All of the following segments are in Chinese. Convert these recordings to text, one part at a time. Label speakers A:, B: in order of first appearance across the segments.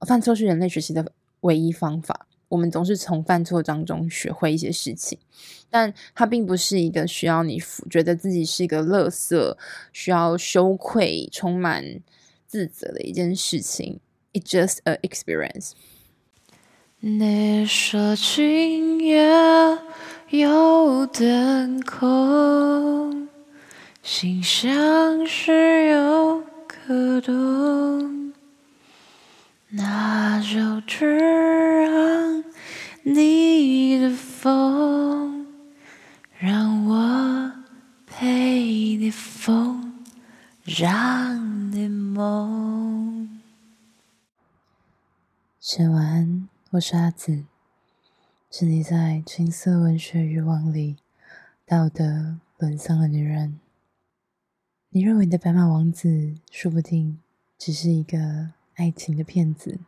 A: 犯错是人类学习的唯一方法。我们总是从犯错当中学会一些事情，但它并不是一个需要你觉得自己是一个垃圾、需要羞愧、充满自责的一件事情。It's just a experience。
B: 你说今夜有点空，心像是有个洞，那就只让你的风，让我陪你疯，让你梦。
A: 写完。我是阿紫，是你在情色文学欲望里道德沦丧的女人。你认为你的白马王子说不定只是一个爱情的骗子，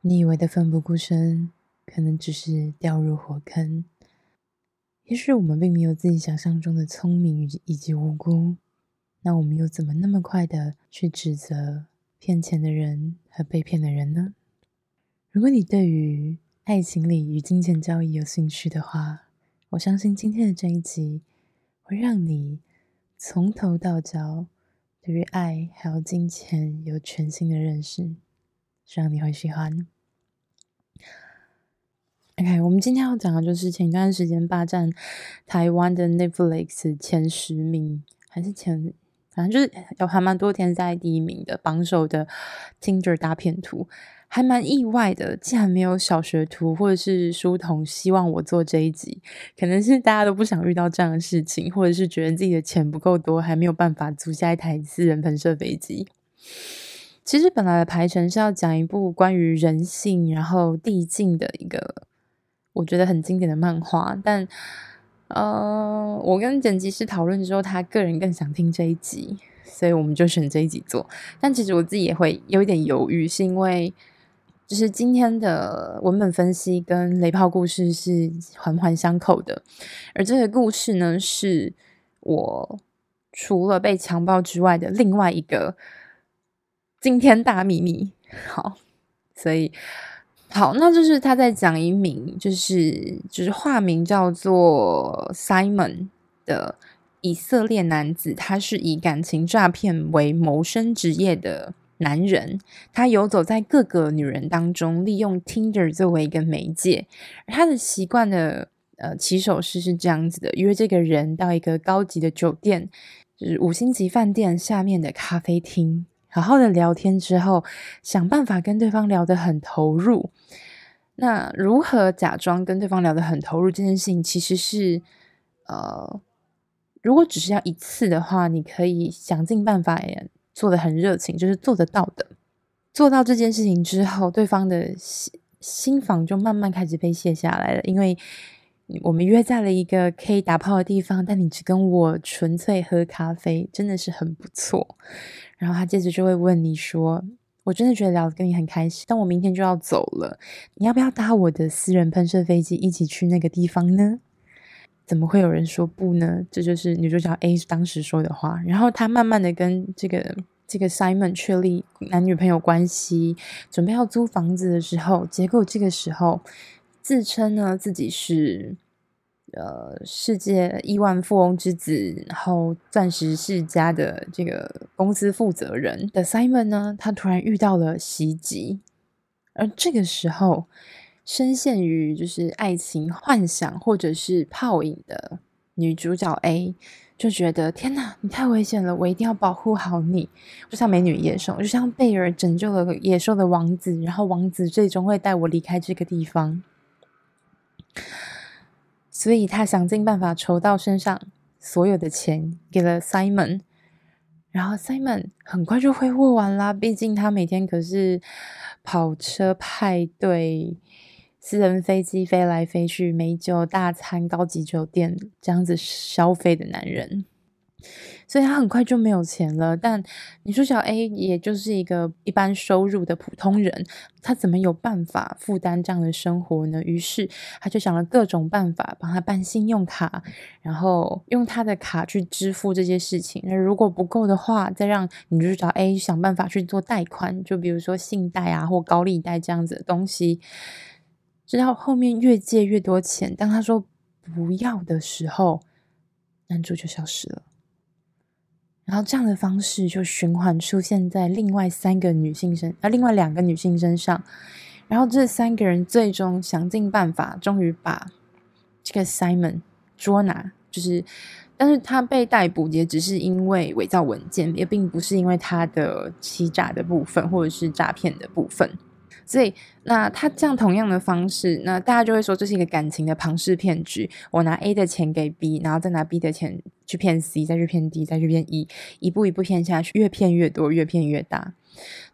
A: 你以为的奋不顾身可能只是掉入火坑。也许我们并没有自己想象中的聪明以及无辜，那我们又怎么那么快的去指责骗钱的人和被骗的人呢？如果你对于爱情里与金钱交易有兴趣的话，我相信今天的这一集会让你从头到脚对于爱还有金钱有全新的认识，希望你会喜欢。OK，我们今天要讲的就是前段时间霸占台湾的 Netflix 前十名，还是前，反正就是有还蛮多天在第一名的榜首的 Tinder 大片图。还蛮意外的，竟然没有小学徒或者是书童希望我做这一集，可能是大家都不想遇到这样的事情，或者是觉得自己的钱不够多，还没有办法租下一台私人喷射飞机。其实本来的排程是要讲一部关于人性然后递进的一个，我觉得很经典的漫画，但呃，我跟剪辑师讨论之后，他个人更想听这一集，所以我们就选这一集做。但其实我自己也会有一点犹豫，是因为。就是今天的文本分析跟雷炮故事是环环相扣的，而这个故事呢，是我除了被强暴之外的另外一个惊天大秘密。好，所以好，那就是他在讲一名，就是就是化名叫做 Simon 的以色列男子，他是以感情诈骗为谋生职业的。男人，他游走在各个女人当中，利用 Tinder 作为一个媒介。他的习惯的呃起手式是这样子的：约这个人到一个高级的酒店，就是五星级饭店下面的咖啡厅，好好的聊天之后，想办法跟对方聊得很投入。那如何假装跟对方聊得很投入这件事情，其实是呃，如果只是要一次的话，你可以想尽办法。做的很热情，就是做得到的。做到这件事情之后，对方的心心防就慢慢开始被卸下来了。因为我们约在了一个可以打炮的地方，但你只跟我纯粹喝咖啡，真的是很不错。然后他接着就会问你说：“我真的觉得聊得跟你很开心，但我明天就要走了，你要不要搭我的私人喷射飞机一起去那个地方呢？”怎么会有人说不呢？这就是女主角 A 当时说的话。然后她慢慢的跟这个这个 Simon 确立男女朋友关系，准备要租房子的时候，结果这个时候自称呢自己是呃世界亿万富翁之子，然后钻石世家的这个公司负责人的 Simon 呢，他突然遇到了袭击，而这个时候。深陷于就是爱情幻想或者是泡影的女主角 A 就觉得天哪，你太危险了，我一定要保护好你，就像美女野兽，就像贝尔拯救了野兽的王子，然后王子最终会带我离开这个地方，所以他想尽办法筹到身上所有的钱给了 Simon，然后 Simon 很快就挥霍完啦，毕竟他每天可是跑车派对。私人飞机飞来飞去，美酒大餐，高级酒店这样子消费的男人，所以他很快就没有钱了。但你说小 A 也就是一个一般收入的普通人，他怎么有办法负担这样的生活呢？于是他就想了各种办法，帮他办信用卡，然后用他的卡去支付这些事情。那如果不够的话，再让女主角 A 想办法去做贷款，就比如说信贷啊或高利贷这样子的东西。直到后面越借越多钱，当他说不要的时候，男主就消失了。然后这样的方式就循环出现在另外三个女性身，啊，另外两个女性身上。然后这三个人最终想尽办法，终于把这个 Simon 捉拿。就是，但是他被逮捕也只是因为伪造文件，也并不是因为他的欺诈的部分或者是诈骗的部分。所以，那他这样同样的方式，那大家就会说这是一个感情的庞氏骗局。我拿 A 的钱给 B，然后再拿 B 的钱去骗 C，再去骗 D，再去骗 E，一步一步骗下去，越骗越多，越骗越大。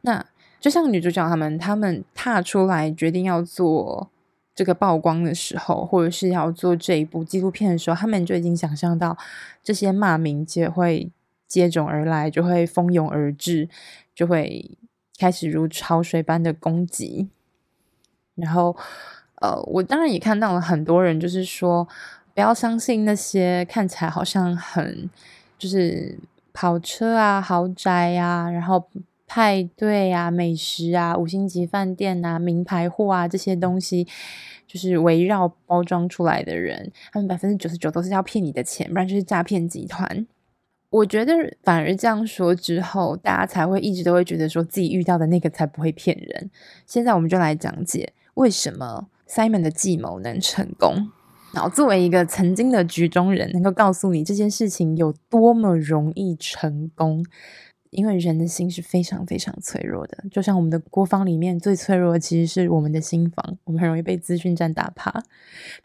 A: 那就像女主角他们，他们踏出来决定要做这个曝光的时候，或者是要做这一部纪录片的时候，他们就已经想象到这些骂名就会接踵而来，就会蜂拥而至，就会。开始如潮水般的攻击，然后，呃，我当然也看到了很多人，就是说不要相信那些看起来好像很就是跑车啊、豪宅啊，然后派对啊、美食啊、五星级饭店啊、名牌货啊这些东西，就是围绕包装出来的人，他们百分之九十九都是要骗你的钱，不然就是诈骗集团。我觉得反而这样说之后，大家才会一直都会觉得说自己遇到的那个才不会骗人。现在我们就来讲解为什么 Simon 的计谋能成功。然后作为一个曾经的局中人，能够告诉你这件事情有多么容易成功。因为人的心是非常非常脆弱的，就像我们的国防里面最脆弱的其实是我们的心房，我们很容易被资讯战打趴。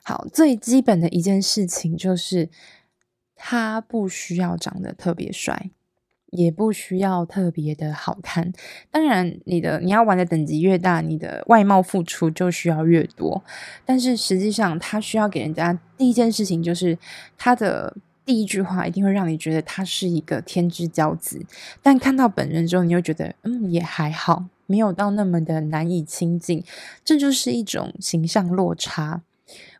A: 好，最基本的一件事情就是。他不需要长得特别帅，也不需要特别的好看。当然，你的你要玩的等级越大，你的外貌付出就需要越多。但是实际上，他需要给人家第一件事情就是他的第一句话一定会让你觉得他是一个天之骄子。但看到本人之后，你又觉得嗯，也还好，没有到那么的难以亲近。这就是一种形象落差。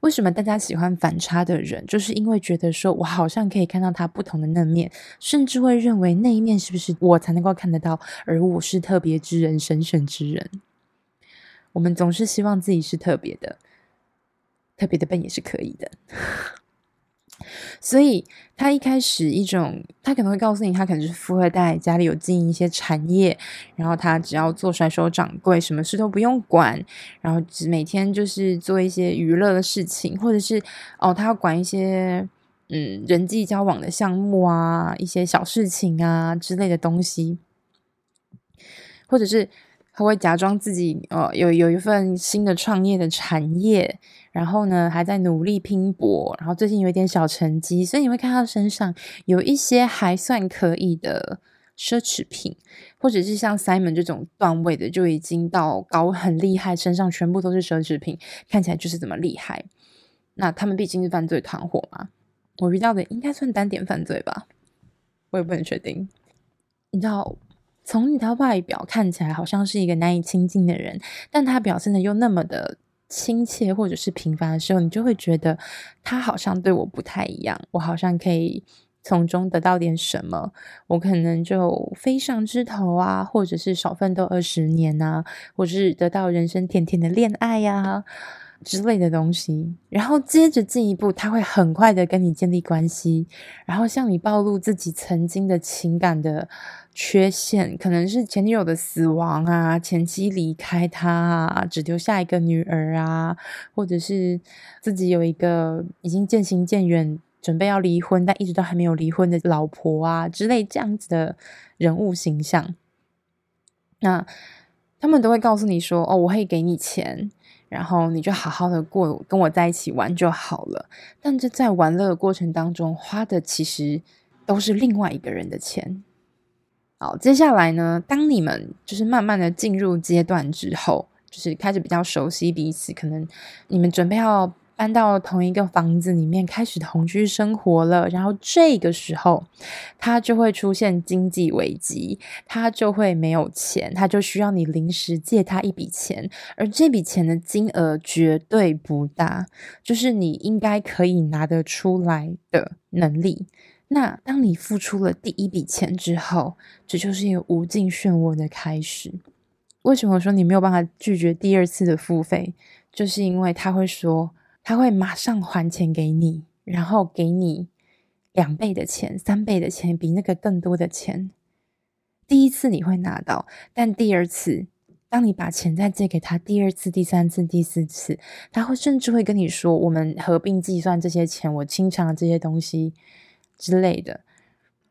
A: 为什么大家喜欢反差的人？就是因为觉得说，我好像可以看到他不同的那面，甚至会认为那一面是不是我才能够看得到，而我是特别之人、神圣之人。我们总是希望自己是特别的，特别的笨也是可以的。所以他一开始一种，他可能会告诉你，他可能是富二代，家里有经营一些产业，然后他只要做甩手掌柜，什么事都不用管，然后只每天就是做一些娱乐的事情，或者是哦，他要管一些嗯人际交往的项目啊，一些小事情啊之类的东西，或者是。他会假装自己呃有有一份新的创业的产业，然后呢还在努力拼搏，然后最近有一点小成绩，所以你会看他身上有一些还算可以的奢侈品，或者是像 Simon 这种段位的就已经到高很厉害，身上全部都是奢侈品，看起来就是这么厉害。那他们毕竟是犯罪团伙嘛，我遇到的应该算单点犯罪吧，我也不能确定，你知道。从你的外表看起来好像是一个难以亲近的人，但他表现的又那么的亲切或者是平凡的时候，你就会觉得他好像对我不太一样，我好像可以从中得到点什么，我可能就飞上枝头啊，或者是少奋斗二十年啊，或是得到人生甜甜的恋爱呀、啊。之类的东西，然后接着进一步，他会很快的跟你建立关系，然后向你暴露自己曾经的情感的缺陷，可能是前女友的死亡啊，前妻离开他啊，只留下一个女儿啊，或者是自己有一个已经渐行渐远，准备要离婚但一直都还没有离婚的老婆啊之类这样子的人物形象，那他们都会告诉你说：“哦，我会给你钱。”然后你就好好的过，跟我在一起玩就好了。但这在玩乐的过程当中，花的其实都是另外一个人的钱。好，接下来呢，当你们就是慢慢的进入阶段之后，就是开始比较熟悉彼此，可能你们准备要搬到同一个房子里面，开始同居生活了。然后这个时候，他就会出现经济危机，他就会没有钱，他就需要你临时借他一笔钱，而这笔钱的金额绝对不大，就是你应该可以拿得出来的能力。那当你付出了第一笔钱之后，这就是一个无尽漩涡的开始。为什么说你没有办法拒绝第二次的付费？就是因为他会说，他会马上还钱给你，然后给你两倍的钱、三倍的钱，比那个更多的钱。第一次你会拿到，但第二次，当你把钱再借给他，第二次、第三次、第四次，他会甚至会跟你说：“我们合并计算这些钱，我清偿了这些东西。”之类的，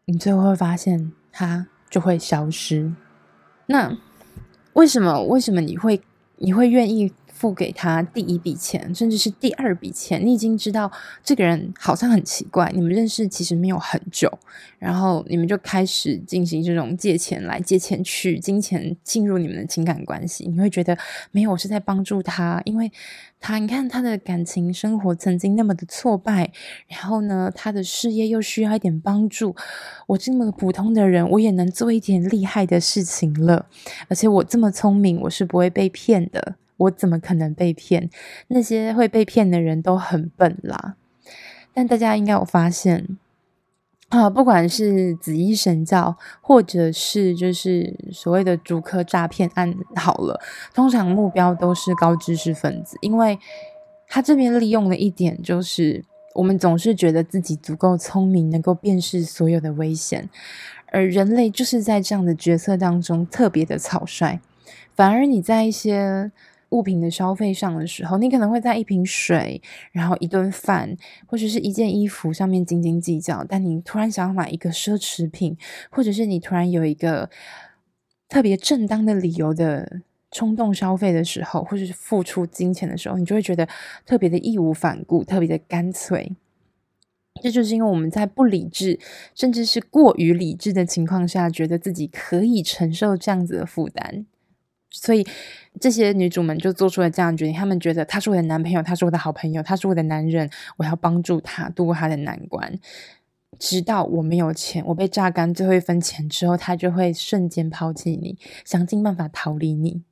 A: 你最后会发现他就会消失。那为什么？为什么你会你会愿意付给他第一笔钱，甚至是第二笔钱？你已经知道这个人好像很奇怪，你们认识其实没有很久，然后你们就开始进行这种借钱来借钱去，金钱进入你们的情感关系。你会觉得没有，我是在帮助他，因为。他，你看他的感情生活曾经那么的挫败，然后呢，他的事业又需要一点帮助。我这么普通的人，我也能做一点厉害的事情了。而且我这么聪明，我是不会被骗的。我怎么可能被骗？那些会被骗的人都很笨啦。但大家应该有发现。啊，不管是紫衣神教，或者是就是所谓的主科诈骗案，好了，通常目标都是高知识分子，因为他这边利用了一点就是，我们总是觉得自己足够聪明，能够辨识所有的危险，而人类就是在这样的角色当中特别的草率，反而你在一些。物品的消费上的时候，你可能会在一瓶水，然后一顿饭，或者是一件衣服上面斤斤计较。但你突然想要买一个奢侈品，或者是你突然有一个特别正当的理由的冲动消费的时候，或者是付出金钱的时候，你就会觉得特别的义无反顾，特别的干脆。这就是因为我们在不理智，甚至是过于理智的情况下，觉得自己可以承受这样子的负担。所以，这些女主们就做出了这样的决定。她们觉得他是我的男朋友，他是我的好朋友，他是我的男人，我要帮助他度过他的难关。直到我没有钱，我被榨干最后一分钱之后，他就会瞬间抛弃你，想尽办法逃离你。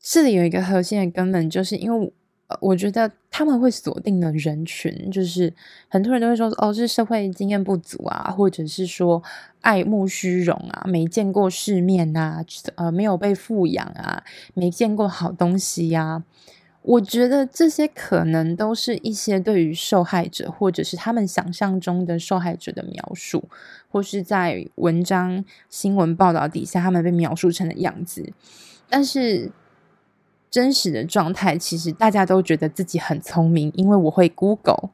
A: 这里有一个核心的根本，就是因为。我觉得他们会锁定的人群，就是很多人都会说，哦，是社会经验不足啊，或者是说爱慕虚荣啊，没见过世面啊，呃，没有被富养啊，没见过好东西呀、啊。我觉得这些可能都是一些对于受害者，或者是他们想象中的受害者的描述，或是在文章、新闻报道底下他们被描述成的样子，但是。真实的状态，其实大家都觉得自己很聪明，因为我会 Google，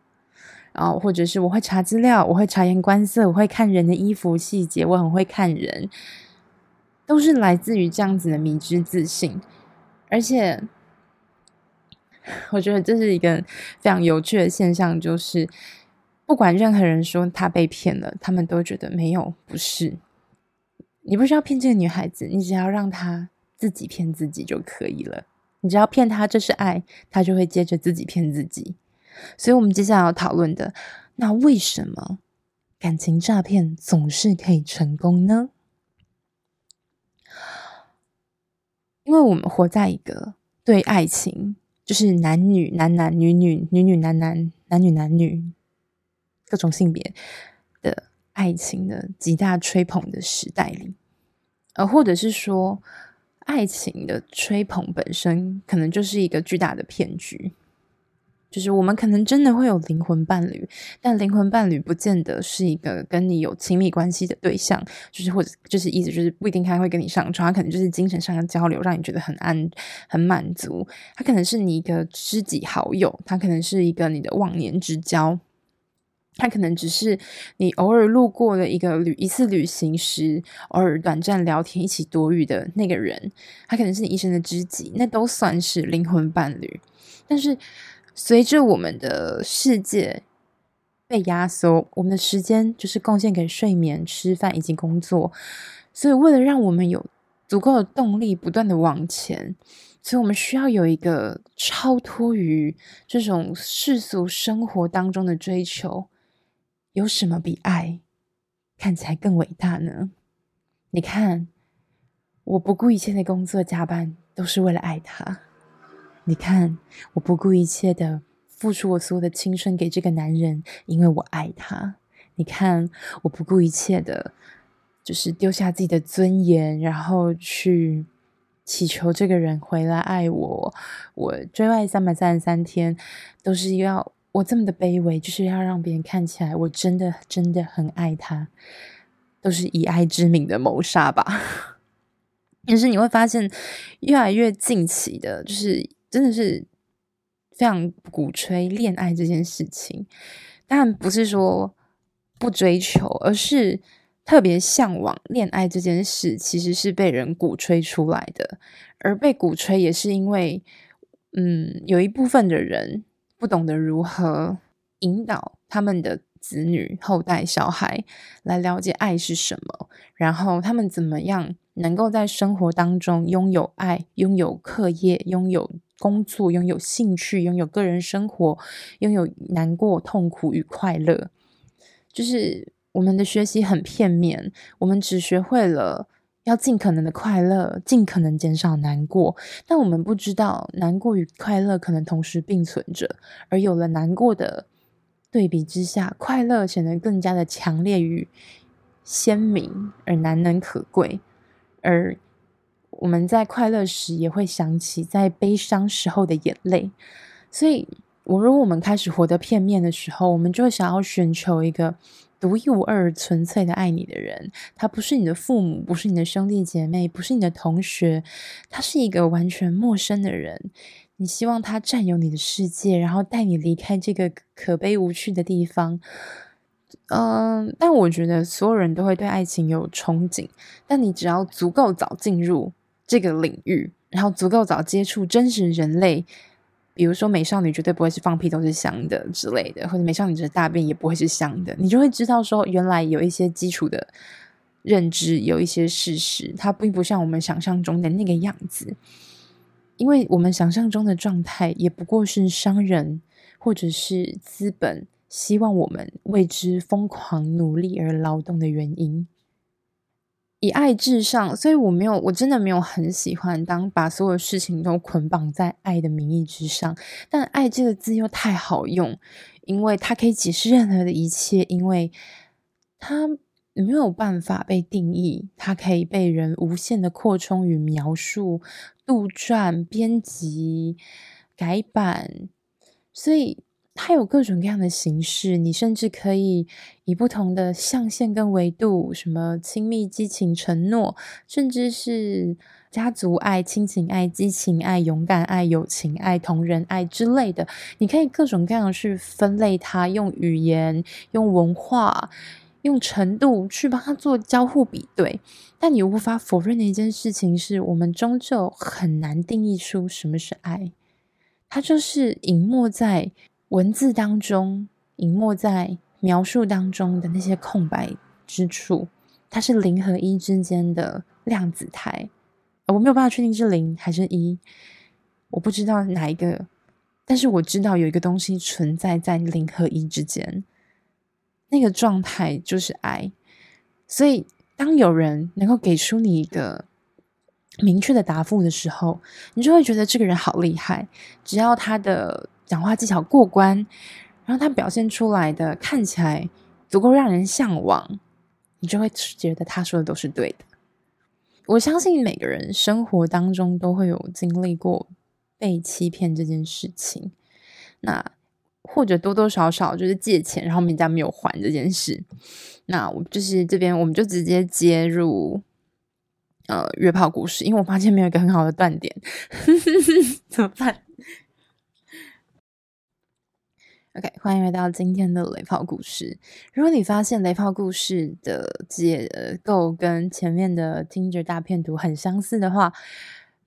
A: 然后或者是我会查资料，我会察言观色，我会看人的衣服细节，我很会看人，都是来自于这样子的迷之自信。而且，我觉得这是一个非常有趣的现象，就是不管任何人说他被骗了，他们都觉得没有，不是。你不需要骗这个女孩子，你只要让她自己骗自己就可以了。你只要骗他这是爱，他就会接着自己骗自己。所以，我们接下来要讨论的，那为什么感情诈骗总是可以成功呢？因为我们活在一个对爱情，就是男女、男男、女女、女女、男男、男女、男女各种性别的爱情的极大吹捧的时代里，呃，或者是说。爱情的吹捧本身可能就是一个巨大的骗局，就是我们可能真的会有灵魂伴侣，但灵魂伴侣不见得是一个跟你有亲密关系的对象，就是或者就是意思就是不一定他会跟你上床，他可能就是精神上的交流，让你觉得很安很满足。他可能是你一个知己好友，他可能是一个你的忘年之交。他可能只是你偶尔路过的一个旅一次旅行时，偶尔短暂聊天、一起躲雨的那个人。他可能是你一生的知己，那都算是灵魂伴侣。但是，随着我们的世界被压缩，我们的时间就是贡献给睡眠、吃饭以及工作。所以，为了让我们有足够的动力，不断的往前。所以，我们需要有一个超脱于这种世俗生活当中的追求。有什么比爱看起来更伟大呢？你看，我不顾一切的工作加班，都是为了爱他。你看，我不顾一切的付出我所有的青春给这个男人，因为我爱他。你看，我不顾一切的，就是丢下自己的尊严，然后去。祈求这个人回来爱我，我追爱三百三十三天，都是要我这么的卑微，就是要让别人看起来我真的真的很爱他，都是以爱之名的谋杀吧。但是你会发现，越来越近期的，就是真的是非常鼓吹恋爱这件事情，但不是说不追求，而是。特别向往恋爱这件事，其实是被人鼓吹出来的，而被鼓吹也是因为，嗯，有一部分的人不懂得如何引导他们的子女、后代、小孩来了解爱是什么，然后他们怎么样能够在生活当中拥有爱、拥有课业、拥有工作、拥有兴趣、拥有个人生活、拥有难过、痛苦与快乐，就是。我们的学习很片面，我们只学会了要尽可能的快乐，尽可能减少难过，但我们不知道难过与快乐可能同时并存着，而有了难过的对比之下，快乐显得更加的强烈与鲜明，而难能可贵。而我们在快乐时也会想起在悲伤时候的眼泪，所以，我如果我们开始活得片面的时候，我们就会想要寻求一个。独一无二、纯粹的爱你的人，他不是你的父母，不是你的兄弟姐妹，不是你的同学，他是一个完全陌生的人。你希望他占有你的世界，然后带你离开这个可悲无趣的地方。嗯，但我觉得所有人都会对爱情有憧憬，但你只要足够早进入这个领域，然后足够早接触真实人类。比如说，美少女绝对不会是放屁都是香的之类的，或者美少女的大便也不会是香的，你就会知道说，原来有一些基础的认知，有一些事实，它并不像我们想象中的那个样子，因为我们想象中的状态也不过是商人或者是资本希望我们为之疯狂努力而劳动的原因。以爱至上，所以我没有，我真的没有很喜欢当把所有事情都捆绑在爱的名义之上。但爱这个字又太好用，因为它可以解释任何的一切，因为它没有办法被定义，它可以被人无限的扩充与描述、杜撰、编辑、改版，所以。它有各种各样的形式，你甚至可以以不同的象限跟维度，什么亲密、激情、承诺，甚至是家族爱、亲情爱、激情爱、勇敢爱、友情爱、同人爱之类的，你可以各种各样去分类它，用语言、用文化、用程度去帮它做交互比对。但你无法否认的一件事情是，我们终究很难定义出什么是爱，它就是隐没在。文字当中隐没在描述当中的那些空白之处，它是零和一之间的量子态，我没有办法确定是零还是一，我不知道哪一个，但是我知道有一个东西存在在零和一之间，那个状态就是爱。所以，当有人能够给出你一个明确的答复的时候，你就会觉得这个人好厉害。只要他的。讲话技巧过关，然后他表现出来的看起来足够让人向往，你就会觉得他说的都是对的。我相信每个人生活当中都会有经历过被欺骗这件事情，那或者多多少少就是借钱，然后人家没有还这件事。那我就是这边，我们就直接接入呃约炮故事，因为我发现没有一个很好的断点，怎么办？OK，欢迎来到今天的雷炮故事。如果你发现雷炮故事的结构跟前面的 Tinder 大片图很相似的话，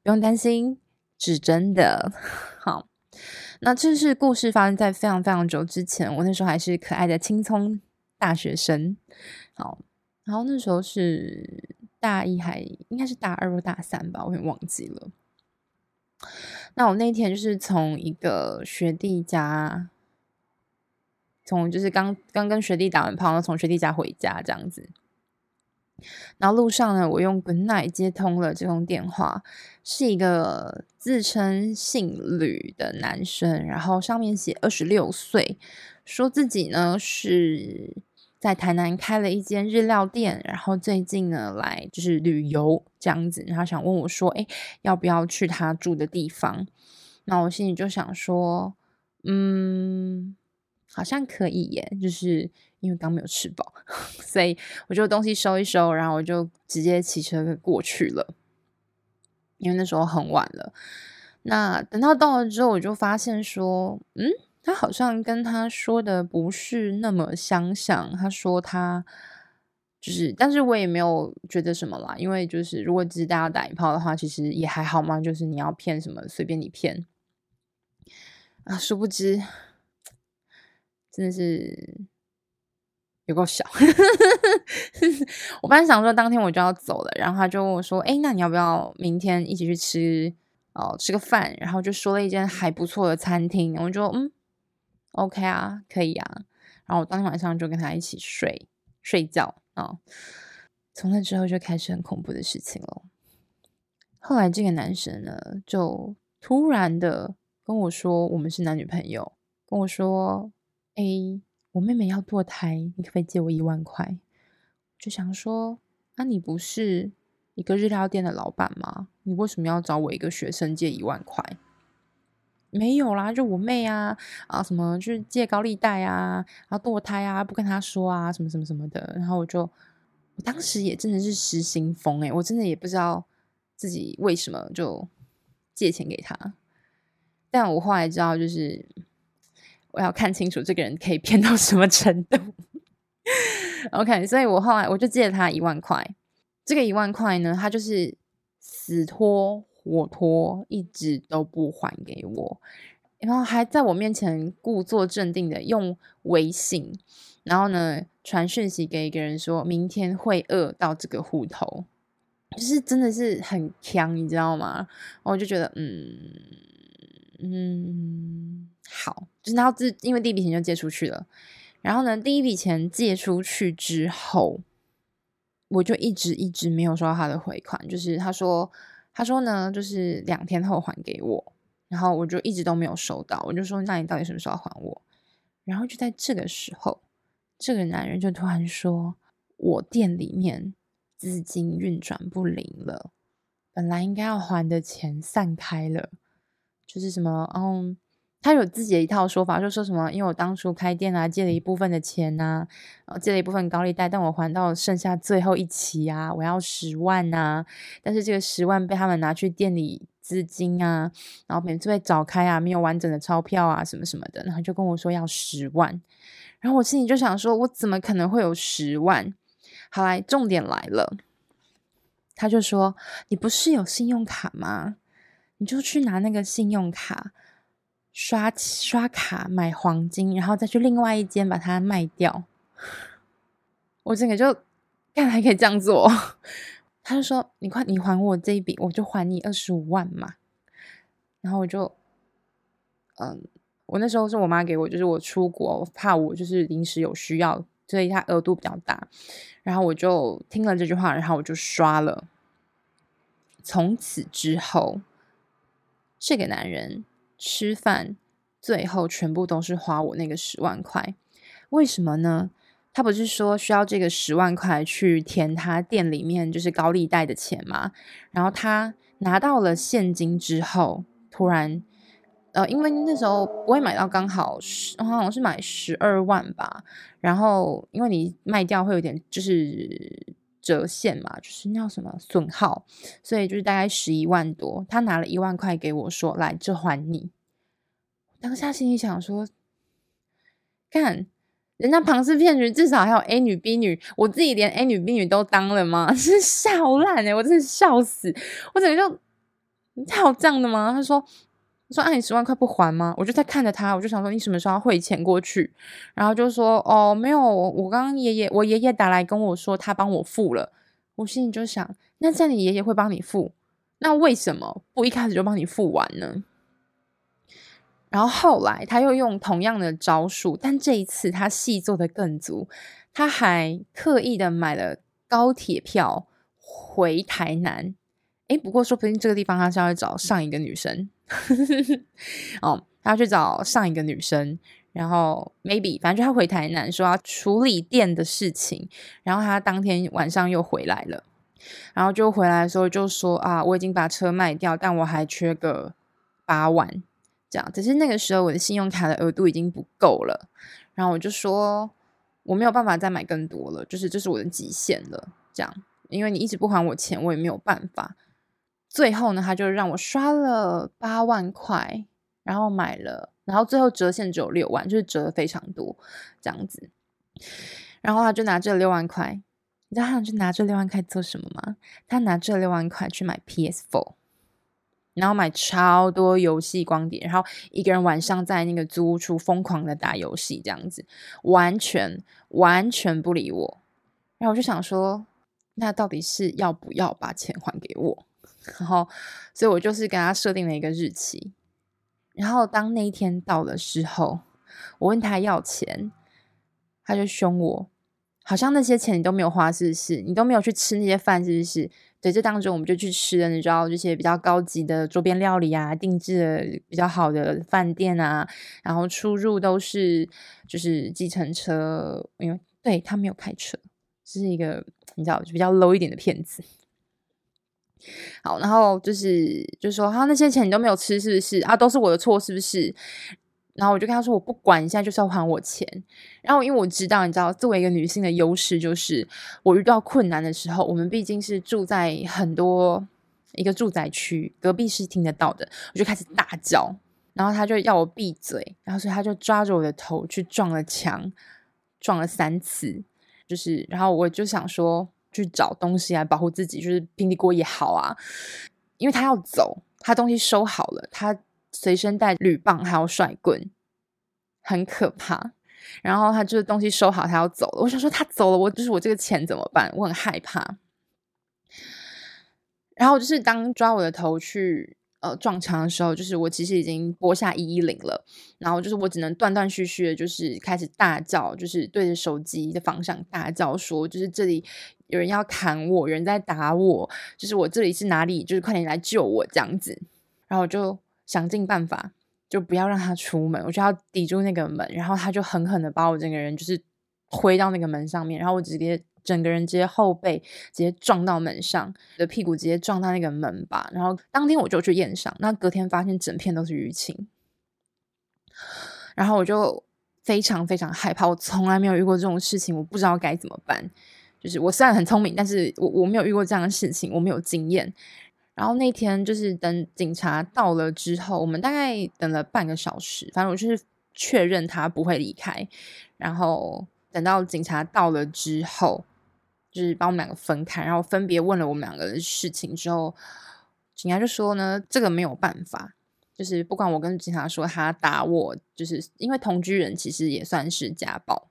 A: 不用担心，是真的。好，那这是故事发生在非常非常久之前，我那时候还是可爱的青葱大学生。好，然后那时候是大一还应该是大二或大三吧，我也忘记了。那我那天就是从一个学弟家，从就是刚刚跟学弟打完炮，然后从学弟家回家这样子。然后路上呢，我用 Good Night 接通了这通电话，是一个自称姓吕的男生，然后上面写二十六岁，说自己呢是在台南开了一间日料店，然后最近呢来就是旅游这样子，然后想问我说，哎，要不要去他住的地方？那我心里就想说，嗯，好像可以耶，就是。因为刚没有吃饱，所以我就东西收一收，然后我就直接骑车过去了。因为那时候很晚了。那等到到了之后，我就发现说，嗯，他好像跟他说的不是那么相像。他说他就是，但是我也没有觉得什么啦，因为就是如果只是大家打一炮的话，其实也还好嘛。就是你要骗什么，随便你骗啊！殊不知，真的是。有够小，我本来想说当天我就要走了，然后他就问我说：“哎，那你要不要明天一起去吃哦，吃个饭？”然后就说了一间还不错的餐厅，我就：“嗯，OK 啊，可以啊。”然后我当天晚上就跟他一起睡睡觉啊、哦。从那之后就开始很恐怖的事情了。后来这个男生呢，就突然的跟我说：“我们是男女朋友。”跟我说：“哎。”我妹妹要堕胎，你可不可以借我一万块？就想说，那、啊、你不是一个日料店的老板吗？你为什么要找我一个学生借一万块？没有啦，就我妹啊啊，什么就是借高利贷啊，然后堕胎啊，不跟他说啊，什么什么什么的。然后我就，我当时也真的是失心疯诶、我真的也不知道自己为什么就借钱给他。但我后来知道，就是。我要看清楚这个人可以骗到什么程度。OK，所以我后来我就借他一万块。这个一万块呢，他就是死拖活拖，一直都不还给我，然后还在我面前故作镇定的用微信，然后呢传讯息给一个人说明天会饿到这个户头，就是真的是很强，你知道吗？我就觉得，嗯嗯。好，就是他自因为第一笔钱就借出去了，然后呢，第一笔钱借出去之后，我就一直一直没有收到他的回款，就是他说他说呢，就是两天后还给我，然后我就一直都没有收到，我就说那你到底什么时候还我？然后就在这个时候，这个男人就突然说，我店里面资金运转不灵了，本来应该要还的钱散开了，就是什么嗯。他有自己的一套说法，就说什么，因为我当初开店啊，借了一部分的钱呐、然后借了一部分高利贷，但我还到剩下最后一期啊，我要十万呐、啊，但是这个十万被他们拿去店里资金啊，然后每次被找开啊，没有完整的钞票啊，什么什么的，然后就跟我说要十万，然后我心里就想说，我怎么可能会有十万？好来，重点来了，他就说，你不是有信用卡吗？你就去拿那个信用卡。刷刷卡买黄金，然后再去另外一间把它卖掉。我整个就看还可以这样做，他就说：“你快，你还我这一笔，我就还你二十五万嘛。”然后我就，嗯，我那时候是我妈给我，就是我出国我怕我就是临时有需要，所以他额度比较大。然后我就听了这句话，然后我就刷了。从此之后，这个男人。吃饭，最后全部都是花我那个十万块，为什么呢？他不是说需要这个十万块去填他店里面就是高利贷的钱吗？然后他拿到了现金之后，突然，呃，因为那时候不会买到刚好十，好像是买十二万吧。然后因为你卖掉会有点就是。折现嘛，就是那什么损耗，所以就是大概十一万多。他拿了一万块给我说：“来，这还你。”当下心里想说：“看人家庞氏骗局，至少还有 A 女 B 女，我自己连 A 女 B 女都当了吗？是笑烂哎、我真是笑死！我整个就你还有这样的吗？”他说。说：“按、啊、你十万块不还吗？”我就在看着他，我就想说：“你什么时候要汇钱过去？”然后就说：“哦，没有，我刚刚爷爷，我爷爷打来跟我说，他帮我付了。”我心里就想，那在你爷爷会帮你付，那为什么不一开始就帮你付完呢？然后后来他又用同样的招数，但这一次他戏做得更足，他还刻意的买了高铁票回台南。诶，不过说不定这个地方他是要找上一个女生，哦，他要去找上一个女生。然后 maybe 反正就他回台南说要处理店的事情，然后他当天晚上又回来了，然后就回来的时候就说啊，我已经把车卖掉，但我还缺个八万，这样。只是那个时候我的信用卡的额度已经不够了，然后我就说我没有办法再买更多了，就是这是我的极限了，这样。因为你一直不还我钱，我也没有办法。最后呢，他就让我刷了八万块，然后买了。然后最后折现只有六万，就是折的非常多这样子。然后他就拿这六万块，你知道他就拿这六万块做什么吗？他拿这六万块去买 PS Four，然后买超多游戏光碟，然后一个人晚上在那个租屋处疯狂的打游戏，这样子，完全完全不理我。然后我就想说，那到底是要不要把钱还给我？然后，所以我就是给他设定了一个日期。然后当那一天到的时候，我问他要钱，他就凶我，好像那些钱你都没有花，是不是？你都没有去吃那些饭，是不是？对，这当中我们就去吃了，你知道这些比较高级的桌边料理啊，定制的比较好的饭店啊，然后出入都是就是计程车，因为对他没有开车，是一个你知道就比较 low 一点的骗子。好，然后就是就说他那些钱你都没有吃，是不是啊？都是我的错，是不是？然后我就跟他说，我不管，你现在就是要还我钱。然后因为我知道，你知道，作为一个女性的优势就是，我遇到困难的时候，我们毕竟是住在很多一个住宅区，隔壁是听得到的，我就开始大叫，然后他就要我闭嘴，然后所以他就抓着我的头去撞了墙，撞了三次，就是，然后我就想说。去找东西来保护自己，就是平底锅也好啊，因为他要走，他东西收好了，他随身带铝棒还有甩棍，很可怕。然后他就是东西收好，他要走了。我想说他走了，我就是我这个钱怎么办？我很害怕。然后就是当抓我的头去。呃，撞墙的时候，就是我其实已经拨下一一零了，然后就是我只能断断续续的，就是开始大叫，就是对着手机的方向大叫说，就是这里有人要砍我，有人在打我，就是我这里是哪里，就是快点来救我这样子。然后我就想尽办法，就不要让他出门，我就要抵住那个门，然后他就狠狠的把我整个人就是推到那个门上面，然后我直接。整个人直接后背直接撞到门上，的屁股直接撞到那个门把，然后当天我就去验伤，那隔天发现整片都是淤青，然后我就非常非常害怕，我从来没有遇过这种事情，我不知道该怎么办。就是我虽然很聪明，但是我我没有遇过这样的事情，我没有经验。然后那天就是等警察到了之后，我们大概等了半个小时，反正我就是确认他不会离开，然后等到警察到了之后。就是把我们两个分开，然后分别问了我们两个的事情之后，警察就说呢，这个没有办法，就是不管我跟警察说他打我，就是因为同居人其实也算是家暴，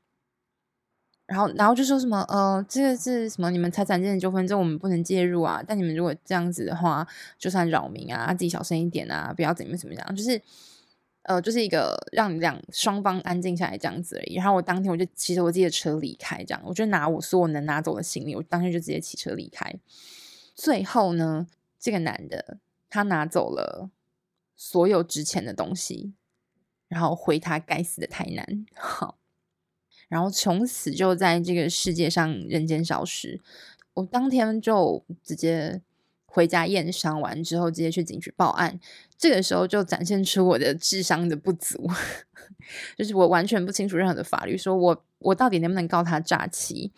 A: 然后然后就说什么呃，这个是什么你们财产间的纠纷，这我们不能介入啊，但你们如果这样子的话，就算扰民啊，自己小声一点啊，不要怎么怎么样，就是。呃，就是一个让两双方安静下来这样子而已。然后我当天我就骑着我自己的车离开，这样我就拿我所有能拿走的行李，我当天就直接骑车离开。最后呢，这个男的他拿走了所有值钱的东西，然后回他该死的台南，好，然后从此就在这个世界上人间消失。我当天就直接。回家验伤完之后，直接去警局报案。这个时候就展现出我的智商的不足，就是我完全不清楚任何的法律，说我我到底能不能告他诈欺？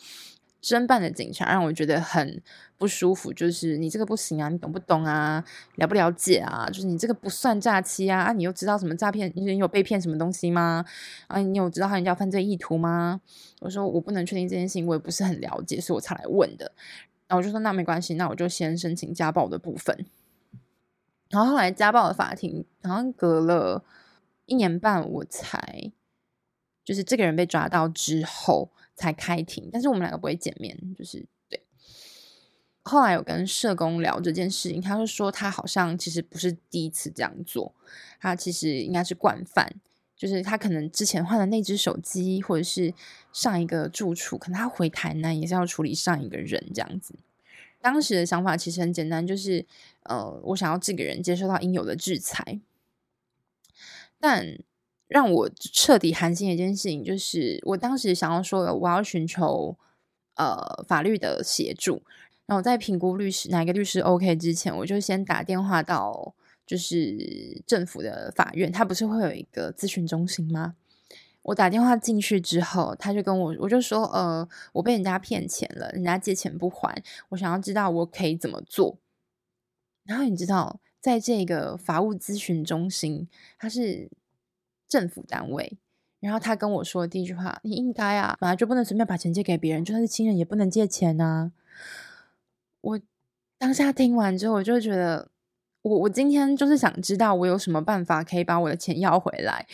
A: 侦办的警察让我觉得很不舒服，就是你这个不行啊，你懂不懂啊？了不了解啊？就是你这个不算诈欺啊？啊，你又知道什么诈骗？你有被骗什么东西吗？啊，你有知道他人家犯罪意图吗？我说我不能确定这件事情，我也不是很了解，所以我才来问的。然后我就说那没关系，那我就先申请家暴的部分。然后后来家暴的法庭好像隔了一年半，我才就是这个人被抓到之后才开庭，但是我们两个不会见面，就是对。后来有跟社工聊这件事情，他就说他好像其实不是第一次这样做，他其实应该是惯犯，就是他可能之前换了那只手机，或者是上一个住处，可能他回台南也是要处理上一个人这样子。当时的想法其实很简单，就是呃，我想要这个人接受到应有的制裁。但让我彻底寒心的一件事情，就是我当时想要说，我要寻求呃法律的协助。然后在评估律师哪个律师 OK 之前，我就先打电话到就是政府的法院，他不是会有一个咨询中心吗？我打电话进去之后，他就跟我，我就说，呃，我被人家骗钱了，人家借钱不还，我想要知道我可以怎么做。然后你知道，在这个法务咨询中心，他是政府单位，然后他跟我说第一句话，你应该啊，本来就不能随便把钱借给别人，就算是亲人也不能借钱啊。我当下听完之后，我就觉得，我我今天就是想知道，我有什么办法可以把我的钱要回来。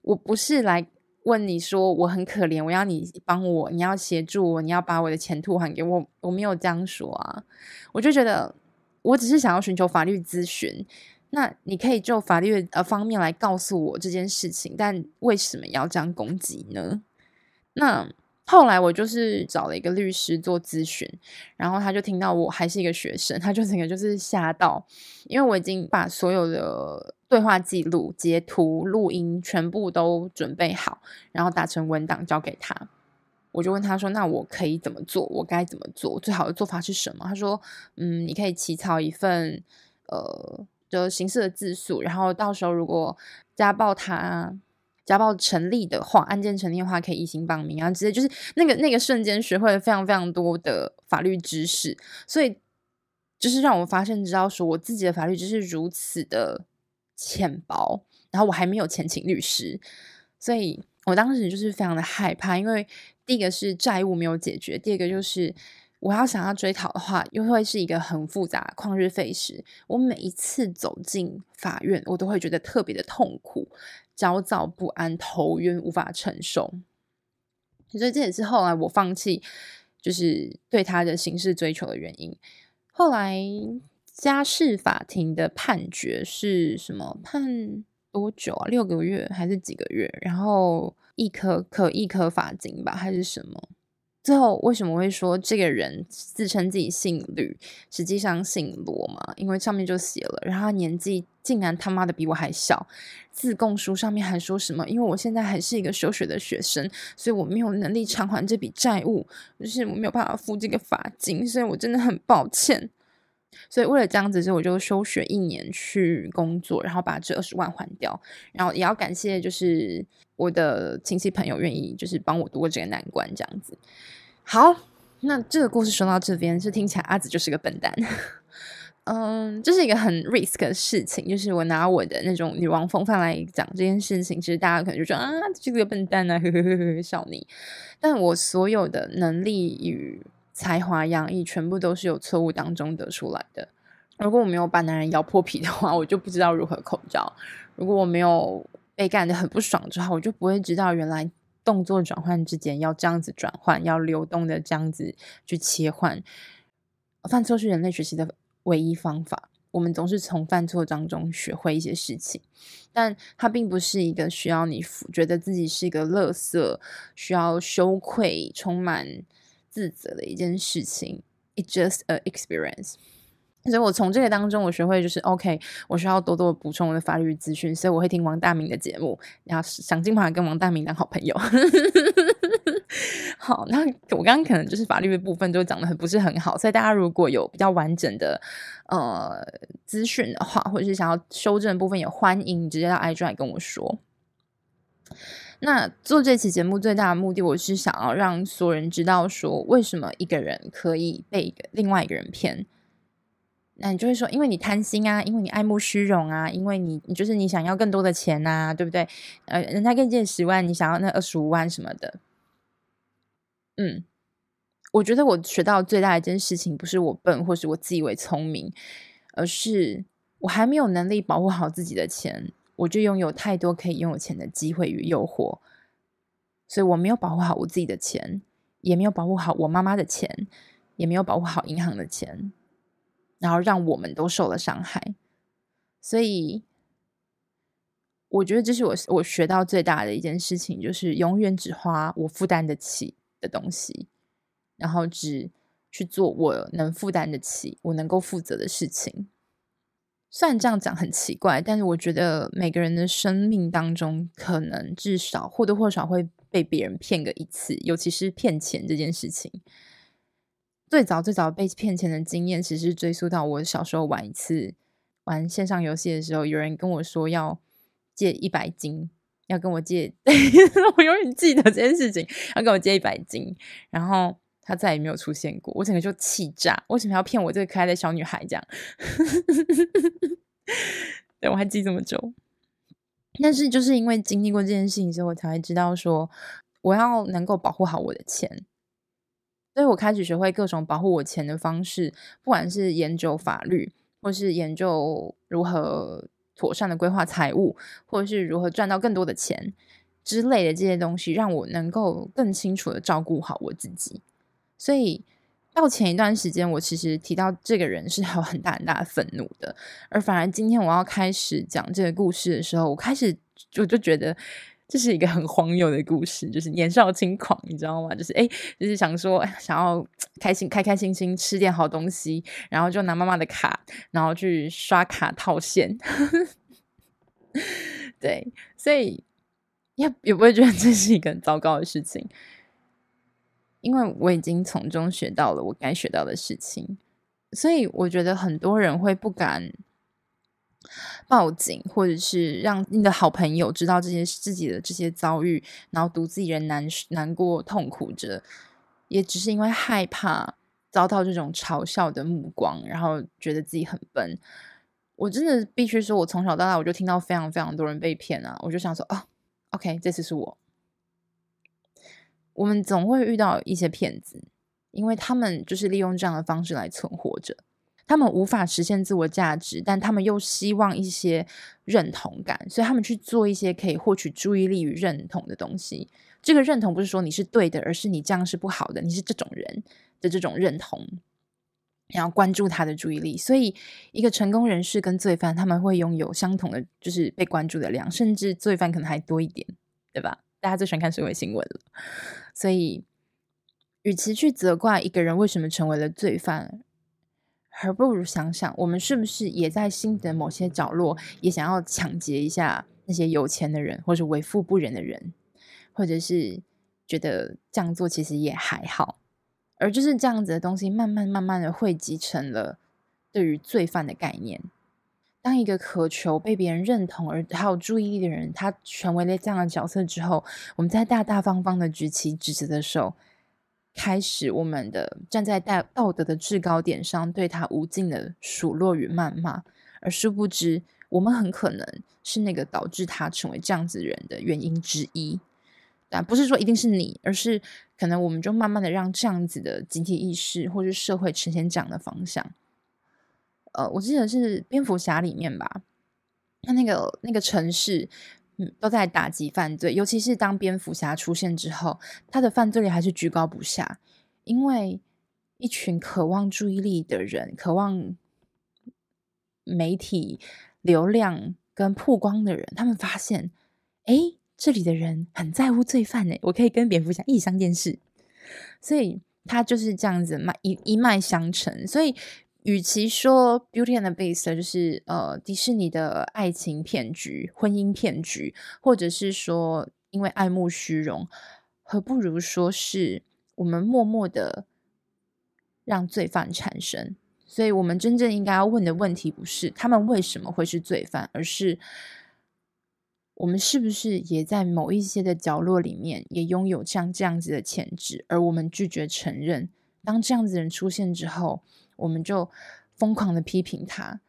A: 我不是来问你说我很可怜，我要你帮我，你要协助我，你要把我的钱吐还给我。我没有这样说啊，我就觉得，我只是想要寻求法律咨询。那你可以就法律呃方面来告诉我这件事情，但为什么要这样攻击呢？那。后来我就是找了一个律师做咨询，然后他就听到我还是一个学生，他就整个就是吓到，因为我已经把所有的对话记录、截图、录音全部都准备好，然后打成文档交给他。我就问他说：“那我可以怎么做？我该怎么做？最好的做法是什么？”他说：“嗯，你可以起草一份呃，就刑事的自诉，然后到时候如果家暴他。”家暴成立的话，案件成立的话，可以移行报名啊，直接就是那个那个瞬间学会了非常非常多的法律知识，所以就是让我发现知道说我自己的法律知识如此的浅薄，然后我还没有钱请律师，所以我当时就是非常的害怕，因为第一个是债务没有解决，第二个就是。我要想要追讨的话，又会是一个很复杂、旷日费时。我每一次走进法院，我都会觉得特别的痛苦、焦躁不安、头晕、无法承受。所以这也是后来我放弃，就是对他的刑事追求的原因。后来家事法庭的判决是什么？判多久啊？六个月还是几个月？然后一科可一科罚金吧，还是什么？最后为什么会说这个人自称自己姓吕，实际上姓罗嘛？因为上面就写了，然后他年纪竟然他妈的比我还小，自供书上面还说什么？因为我现在还是一个休学的学生，所以我没有能力偿还这笔债务，就是我没有办法付这个罚金，所以我真的很抱歉。所以为了这样子，所以我就休学一年去工作，然后把这二十万还掉。然后也要感谢，就是我的亲戚朋友愿意就是帮我度过这个难关，这样子。好，那这个故事说到这边，是听起来阿紫就是个笨蛋。嗯，这是一个很 risk 的事情，就是我拿我的那种女王风范来讲这件事情，其实大家可能就说啊，这个笨蛋啊，呵呵呵呵，笑你。但我所有的能力与才华洋溢，全部都是由错误当中得出来的。如果我没有把男人咬破皮的话，我就不知道如何口交；如果我没有被干得很不爽之后，我就不会知道原来。动作转换之间要这样子转换，要流动的这样子去切换。犯错是人类学习的唯一方法。我们总是从犯错当中学会一些事情，但它并不是一个需要你觉得自己是一个垃圾、需要羞愧、充满自责的一件事情。It's just a experience。所以我从这个当中，我学会就是 OK，我需要多多补充我的法律资讯，所以我会听王大明的节目，然后想尽办法跟王大明当好朋友。好，那我刚刚可能就是法律的部分就讲得很不是很好，所以大家如果有比较完整的呃资讯的话，或者是想要修正的部分，也欢迎直接到 IG 来跟我说。那做这期节目最大的目的，我是想要让所有人知道说，为什么一个人可以被另外一个人骗。那你就会说，因为你贪心啊，因为你爱慕虚荣啊，因为你你就是你想要更多的钱啊，对不对？呃，人家给你借十万，你想要那二十五万什么的。嗯，我觉得我学到最大的一件事情，不是我笨，或是我自以为聪明，而是我还没有能力保护好自己的钱，我就拥有太多可以拥有钱的机会与诱惑，所以我没有保护好我自己的钱，也没有保护好我妈妈的钱。也没有保护好银行的钱，然后让我们都受了伤害。所以，我觉得这是我我学到最大的一件事情，就是永远只花我负担得起的东西，然后只去做我能负担得起、我能够负责的事情。虽然这样讲很奇怪，但是我觉得每个人的生命当中，可能至少或多或少会被别人骗个一次，尤其是骗钱这件事情。最早最早被骗钱的经验，其实追溯到我小时候玩一次玩线上游戏的时候，有人跟我说要借一百金，要跟我借，我永远记得这件事情，要跟我借一百金，然后。他再也没有出现过，我整个就气炸！为什么要骗我这个可爱的小女孩这样？对，我还记这么久。但是就是因为经历过这件事情之后，我才会知道说，我要能够保护好我的钱。所以我开始学会各种保护我钱的方式，不管是研究法律，或是研究如何妥善的规划财务，或者是如何赚到更多的钱之类的这些东西，让我能够更清楚的照顾好我自己。所以到前一段时间，我其实提到这个人是有很大很大的愤怒的，而反而今天我要开始讲这个故事的时候，我开始我就觉得这是一个很荒谬的故事，就是年少轻狂，你知道吗？就是哎，就是想说想要开心开开心心吃点好东西，然后就拿妈妈的卡，然后去刷卡套现，对，所以也也不会觉得这是一个很糟糕的事情。因为我已经从中学到了我该学到的事情，所以我觉得很多人会不敢报警，或者是让你的好朋友知道这些自己的这些遭遇，然后独自一人难难过痛苦着，也只是因为害怕遭到这种嘲笑的目光，然后觉得自己很笨。我真的必须说，我从小到大我就听到非常非常多人被骗啊，我就想说，哦，OK，这次是我。我们总会遇到一些骗子，因为他们就是利用这样的方式来存活着。他们无法实现自我价值，但他们又希望一些认同感，所以他们去做一些可以获取注意力与认同的东西。这个认同不是说你是对的，而是你这样是不好的，你是这种人的这种认同，然后关注他的注意力。所以，一个成功人士跟罪犯，他们会拥有相同的，就是被关注的量，甚至罪犯可能还多一点，对吧？大家最喜欢看社会新闻了，所以，与其去责怪一个人为什么成为了罪犯，还不如想想，我们是不是也在心的某些角落，也想要抢劫一下那些有钱的人，或是为富不仁的人，或者是觉得这样做其实也还好，而就是这样子的东西，慢慢慢慢的汇集成了对于罪犯的概念。当一个渴求被别人认同而还有注意力的人，他成为了这样的角色之后，我们在大大方方的举起直直的手，开始我们的站在道道德的制高点上，对他无尽的数落与谩骂，而殊不知，我们很可能是那个导致他成为这样子人的原因之一。但不是说一定是你，而是可能我们就慢慢的让这样子的集体意识或是社会呈现这样的方向。呃，我记得是蝙蝠侠里面吧，他那个那个城市，都在打击犯罪，尤其是当蝙蝠侠出现之后，他的犯罪率还是居高不下，因为一群渴望注意力的人，渴望媒体流量跟曝光的人，他们发现，哎，这里的人很在乎罪犯呢，我可以跟蝙蝠侠一起上电视，所以他就是这样子一一脉相承，所以。与其说《Beauty and the Beast》就是呃迪士尼的爱情骗局、婚姻骗局，或者是说因为爱慕虚荣，何不如说是我们默默的让罪犯产生？所以，我们真正应该要问的问题，不是他们为什么会是罪犯，而是我们是不是也在某一些的角落里面，也拥有像这样子的潜质，而我们拒绝承认。当这样子的人出现之后，我们就疯狂的批评他，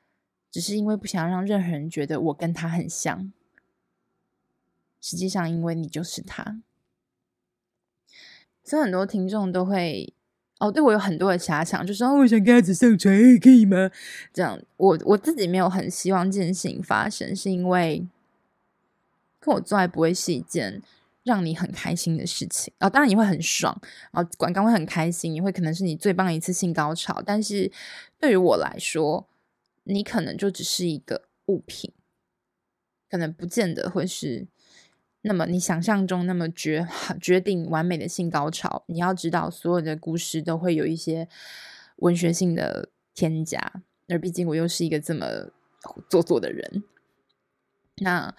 A: 只是因为不想让任何人觉得我跟他很像。实际上，因为你就是他，所以很多听众都会哦，对我有很多的遐想，就说哦，我想跟他子上床，可以吗？这样，我我自己没有很希望这件事情发生，是因为跟我做爱不会是一件让你很开心的事情啊、当然你会很爽啊，管刚会很开心，你会可能是你最棒的一次性高潮。但是对于我来说，你可能就只是一个物品，可能不见得会是那么你想象中那么绝 决定完美的性高潮。你要知道，所有的故事都会有一些文学性的添加，而毕竟我又是一个这么做作的人，那。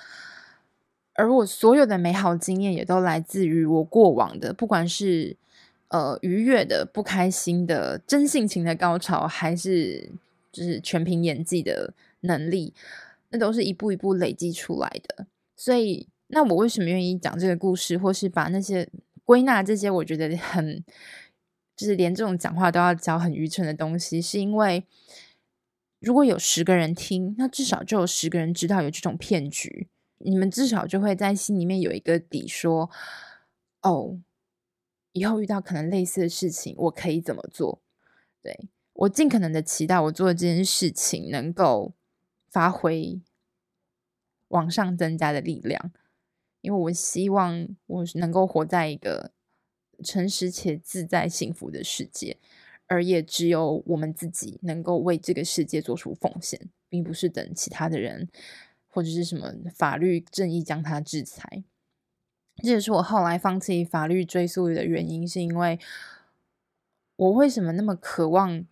A: 而我所有的美好经验也都来自于我过往的，不管是呃愉悦的、不开心的、真性情的高潮，还是就是全凭演技的能力，那都是一步一步累积出来的。所以，那我为什么愿意讲这个故事，或是把那些归纳这些我觉得很就是连这种讲话都要教很愚蠢的东西，是因为如果有十个人听，那至少就有十个人知道有这种骗局。你们至少就会在心里面有一个底，说：“哦，以后遇到可能类似的事情，我可以怎么做？”对，我尽可能的期待我做的这件事情能够发挥往上增加的力量，因为我希望我能够活在一个诚实且自在、幸福的世界，而也只有我们自己能够为这个世界做出奉献，并不是等其他的人。或者是什么法律正义将他制裁，这也是我后来放弃法律追诉的原因，是因为我为什么那么渴望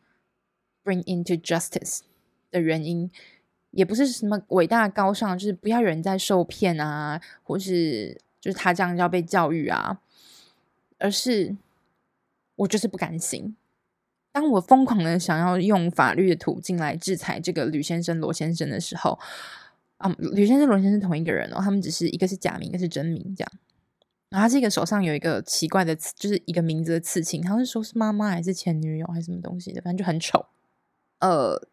A: bring into justice 的原因，也不是什么伟大高尚，就是不要有人在受骗啊，或是就是他这样要被教育啊，而是我就是不甘心。当我疯狂的想要用法律的途径来制裁这个吕先生、罗先生的时候。啊，吕先生、罗先生同一个人哦，他们只是一个是假名，一个是真名，这样。然后他这个手上有一个奇怪的刺，就是一个名字的刺青，他是说是妈妈还是前女友还是什么东西的，反正就很丑。呃，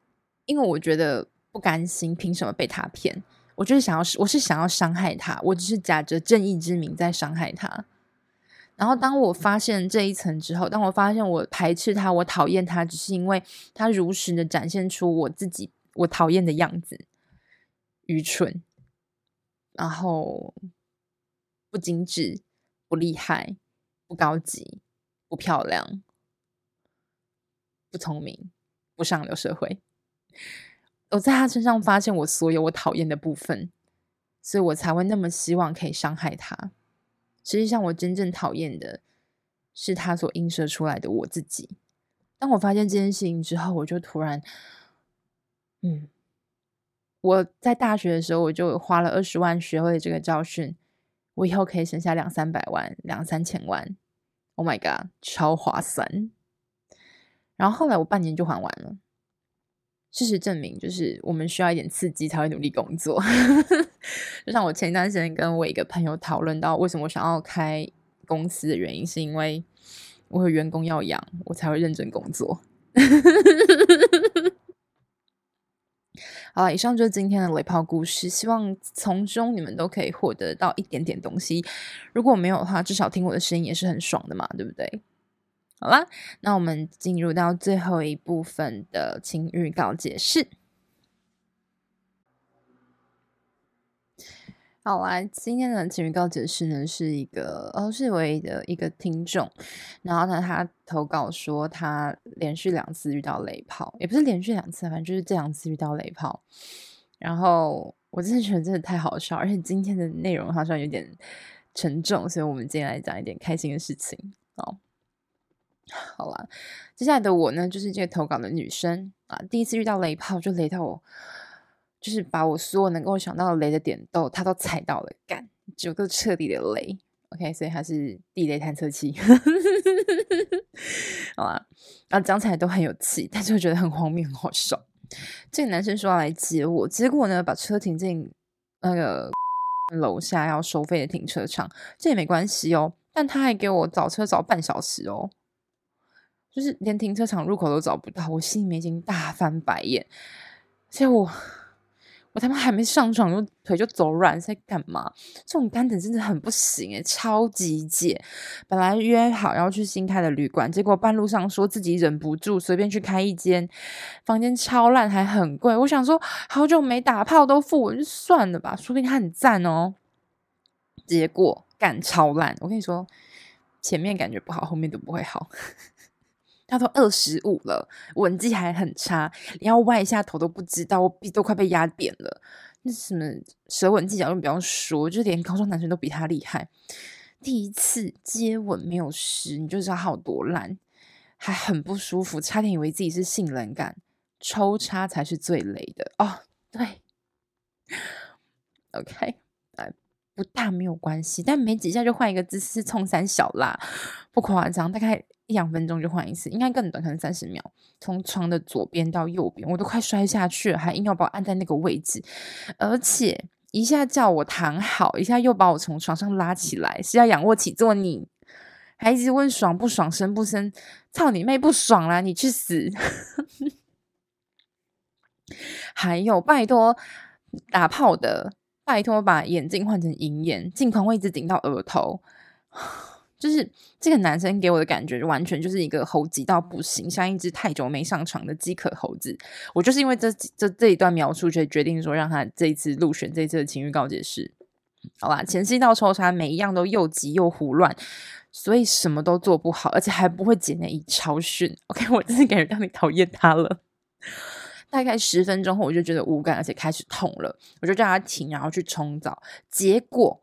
A: 因为我觉得不甘心，凭什么被他骗？我就是想要，我是想要伤害他，我只是假着正义之名在伤害他。然后当我发现这一层之后，当我发现我排斥他，我讨厌他，只是因为他如实的展现出我自己我讨厌的样子。愚蠢，然后不精致、不厉害、不高级、不漂亮、不聪明、不上流社会。我在他身上发现我所有我讨厌的部分，所以我才会那么希望可以伤害他。实际上，我真正讨厌的是他所映射出来的我自己。当我发现这件事情之后，我就突然，嗯。我在大学的时候，我就花了二十万学会这个教训，我以后可以省下两三百万、两三千万。Oh my god，超划算！然后后来我半年就还完了。事实证明，就是我们需要一点刺激才会努力工作。就像我前一段时间跟我一个朋友讨论到，为什么我想要开公司的原因，是因为我有员工要养，我才会认真工作。好了，以上就是今天的雷炮故事，希望从中你们都可以获得到一点点东西。如果没有的话，至少听我的声音也是很爽的嘛，对不对？好啦，那我们进入到最后一部分的情欲告解释。好啦，今天的情欲告解释呢，是一个哦，是唯一的一个听众，然后呢，他投稿说他连续两次遇到雷炮，也不是连续两次，反正就是这两次遇到雷炮。然后我真的觉得真的太好笑，而且今天的内容好像有点沉重，所以我们今天来讲一点开心的事情。好，好啦，接下来的我呢，就是这个投稿的女生啊，第一次遇到雷炮就雷到我。就是把我所有能够想到的雷的点都，他都踩到了，干，就个彻底的雷。OK，所以他是地雷探测器，好吧？然后讲起来都很有气，但是我觉得很荒谬，很好笑。这个男生说要来接我，结果呢，把车停进那个 楼下要收费的停车场，这也没关系哦。但他还给我找车找半小时哦，就是连停车场入口都找不到，我心里面已经大翻白眼，结果。我我他妈还没上床，就腿就走软，在干嘛？这种干等真的很不行诶，超级解。本来约好要去新开的旅馆，结果半路上说自己忍不住，随便去开一间房间，超烂还很贵。我想说，好久没打炮都付，我就算了吧，说不定他很赞哦。结果干超烂。我跟你说，前面感觉不好，后面都不会好。他都二十五了，吻技还很差，连要歪一下头都不知道，我鼻都快被压扁了。那什么舌吻技巧就不要说，就连高中男生都比他厉害。第一次接吻没有湿，你就知道他有多烂，还很不舒服，差点以为自己是性冷感，抽插才是最雷的哦。对，OK，不大没有关系，但没几下就换一个姿势，冲三小啦，不夸张，大概。一两分钟就换一次，应该更短，可能三十秒。从床的左边到右边，我都快摔下去了，还硬要把我按在那个位置，而且一下叫我躺好，一下又把我从床上拉起来，是要仰卧起坐你？还一直问爽不爽，生不生？操你妹，不爽啦！你去死！还有，拜托打炮的，拜托把眼镜换成银眼，镜框位置顶到额头。就是这个男生给我的感觉，完全就是一个猴急到不行，像一只太久没上床的饥渴猴子。我就是因为这这这一段描述，所以决定说让他这一次入选这一次的情欲告解室。好吧，前戏到抽查，每一样都又急又胡乱，所以什么都做不好，而且还不会解内衣，超逊。OK，我真是感觉到你讨厌他了。大概十分钟后，我就觉得无感，而且开始痛了，我就叫他停，然后去冲澡。结果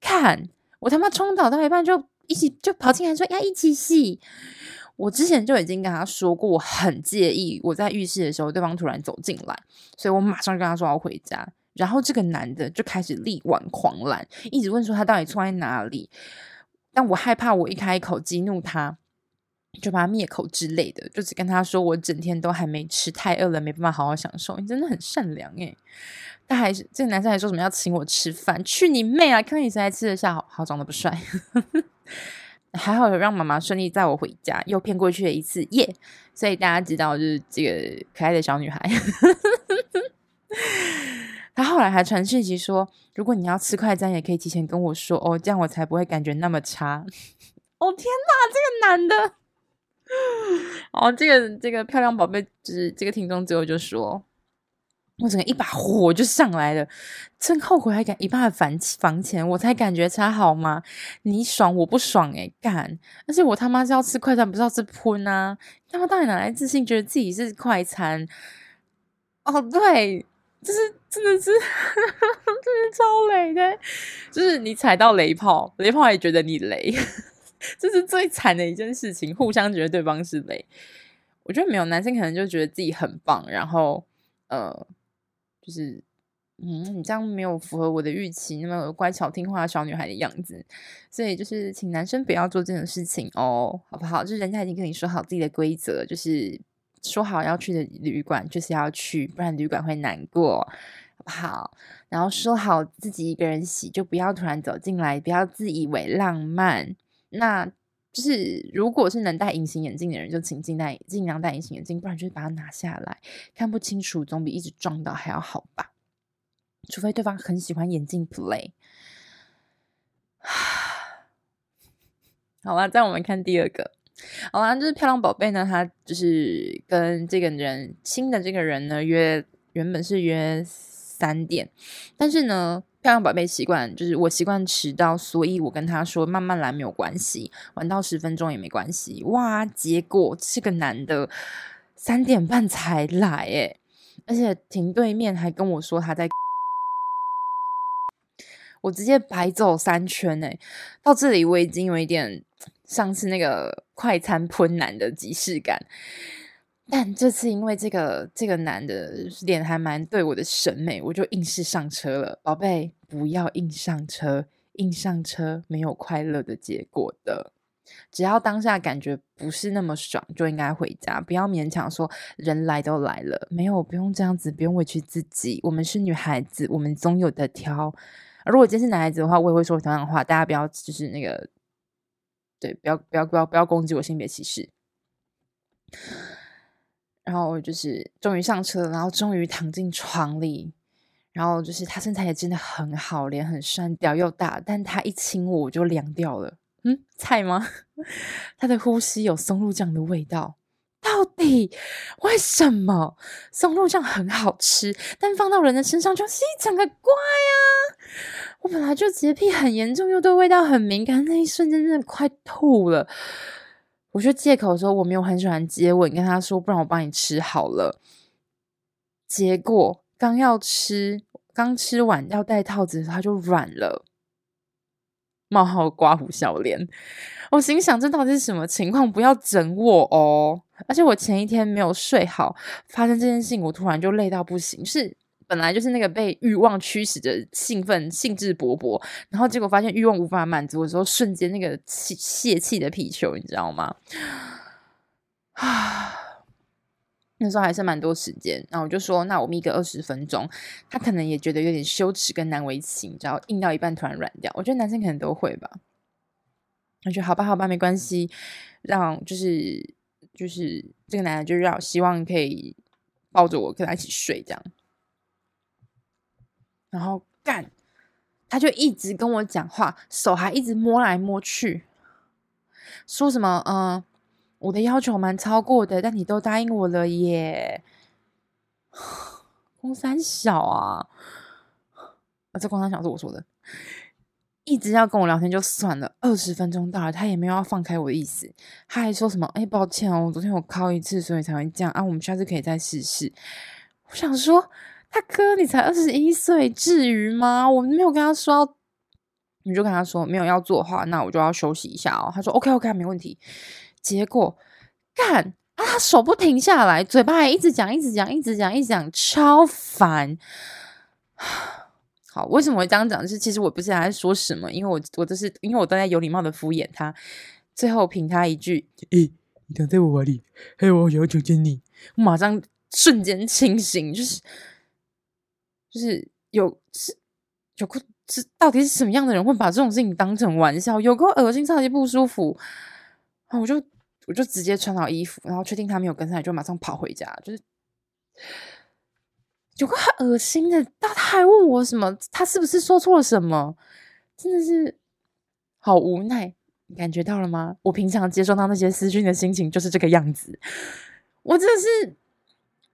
A: 看我他妈冲澡到一半就。一起就跑进来说要一起洗。我之前就已经跟他说过，我很介意我在浴室的时候对方突然走进来，所以我马上跟他说要回家。然后这个男的就开始力挽狂澜，一直问说他到底错在哪里。但我害怕我一开口激怒他，就把他灭口之类的，就只跟他说我整天都还没吃，太饿了，没办法好好享受。你真的很善良诶。但还是这个男生还说什么要请我吃饭？去你妹啊！看你谁还吃得下，好，长得不帅。还好有让妈妈顺利载我回家，又骗过去了一次耶所以大家知道，就是这个可爱的小女孩。她后来还传讯息说，如果你要吃快餐，也可以提前跟我说哦，这样我才不会感觉那么差。哦天哪，这个男的！哦，这个这个漂亮宝贝，就是这个听众最后就说。我整个一把火就上来了，真后悔还敢一半反房钱，我才感觉差好吗？你爽我不爽诶、欸、干！而且我他妈是要吃快餐，不是要吃喷啊！他妈到底哪来自信，觉得自己是快餐？哦，对，就是真的是，真的超雷的，就是你踩到雷炮，雷炮也觉得你雷，这是最惨的一件事情，互相觉得对方是雷。我觉得没有男生可能就觉得自己很棒，然后呃。就是，嗯，你这样没有符合我的预期，那么乖巧听话小女孩的样子，所以就是请男生不要做这种事情哦，好不好？就是人家已经跟你说好自己的规则，就是说好要去的旅馆就是要去，不然旅馆会难过，好不好？然后说好自己一个人洗，就不要突然走进来，不要自以为浪漫。那就是如果是能戴隐形眼镜的人，就请尽戴尽量戴隐形眼镜，不然就是把它拿下来，看不清楚总比一直撞到还要好吧？除非对方很喜欢眼镜 play。好啦，再我们看第二个。好啦，就是漂亮宝贝呢，他就是跟这个人新的这个人呢约，原本是约三点，但是呢。漂亮宝贝习惯就是我习惯迟到，所以我跟他说慢慢来没有关系，晚到十分钟也没关系。哇，结果这个男的三点半才来，诶，而且停对面还跟我说他在，我直接白走三圈，诶，到这里我已经有一点上次那个快餐喷男的即视感。但这次因为这个这个男的脸还蛮对我的审美，我就硬是上车了。宝贝，不要硬上车，硬上车没有快乐的结果的。只要当下感觉不是那么爽，就应该回家，不要勉强说人来都来了，没有，不用这样子，不用委屈自己。我们是女孩子，我们总有的挑。如果今天是男孩子的话，我也会说同样的话。大家不要就是那个，对，不要不要不要不要攻击我性别歧视。然后就是终于上车，然后终于躺进床里，然后就是他身材也真的很好，脸很帅，屌又大，但他一亲我，我就凉掉了。嗯，菜吗？他的呼吸有松露酱的味道，到底为什么？松露酱很好吃，但放到人的身上就是一整个怪啊！我本来就洁癖很严重，又对味道很敏感，那一瞬间真的快吐了。我就借口说我没有很喜欢接吻，跟他说，不然我帮你吃好了。结果刚要吃，刚吃完要戴套子，他就软了。冒号刮胡笑脸，我心想这到底是什么情况？不要整我哦！而且我前一天没有睡好，发生这件事情，我突然就累到不行，是。本来就是那个被欲望驱使着兴奋、兴致勃勃，然后结果发现欲望无法满足的时候，瞬间那个气泄气的皮球，你知道吗？啊，那时候还是蛮多时间，然后我就说，那我们一个二十分钟，他可能也觉得有点羞耻跟难为情，你知道，硬到一半突然软掉，我觉得男生可能都会吧。我觉得好吧，好吧，没关系，让就是就是这个男的就让希望可以抱着我跟他一起睡这样。然后干，他就一直跟我讲话，手还一直摸来摸去，说什么？嗯，我的要求蛮超过的，但你都答应我了耶。公三小啊，啊，这公三小是我说的，一直要跟我聊天就算了，二十分钟到了，他也没有要放开我的意思，他还说什么？哎，抱歉哦，我昨天我靠一次，所以才会这样啊，我们下次可以再试试。我想说。大哥，你才二十一岁，至于吗？我没有跟他说，你就跟他说没有要做的话，那我就要休息一下哦。他说 OK OK，没问题。结果干啊，他手不停下来，嘴巴还一直讲，一直讲，一直讲，一直讲，超烦。好，为什么会这样讲？就是其实我不是在说什么，因为我我这是因为我都在有礼貌的敷衍他，最后凭他一句，诶、欸，你躺在我怀里，还有我想要求见你，我马上瞬间清醒，就是。就是有是有个是到底是什么样的人会把这种事情当成玩笑？有个恶心，超级不舒服。然后我就我就直接穿好衣服，然后确定他没有跟上来，就马上跑回家。就是有个很恶心的，他还问我什么？他是不是说错了什么？真的是好无奈，感觉到了吗？我平常接收到那些私讯的心情就是这个样子。我真的是，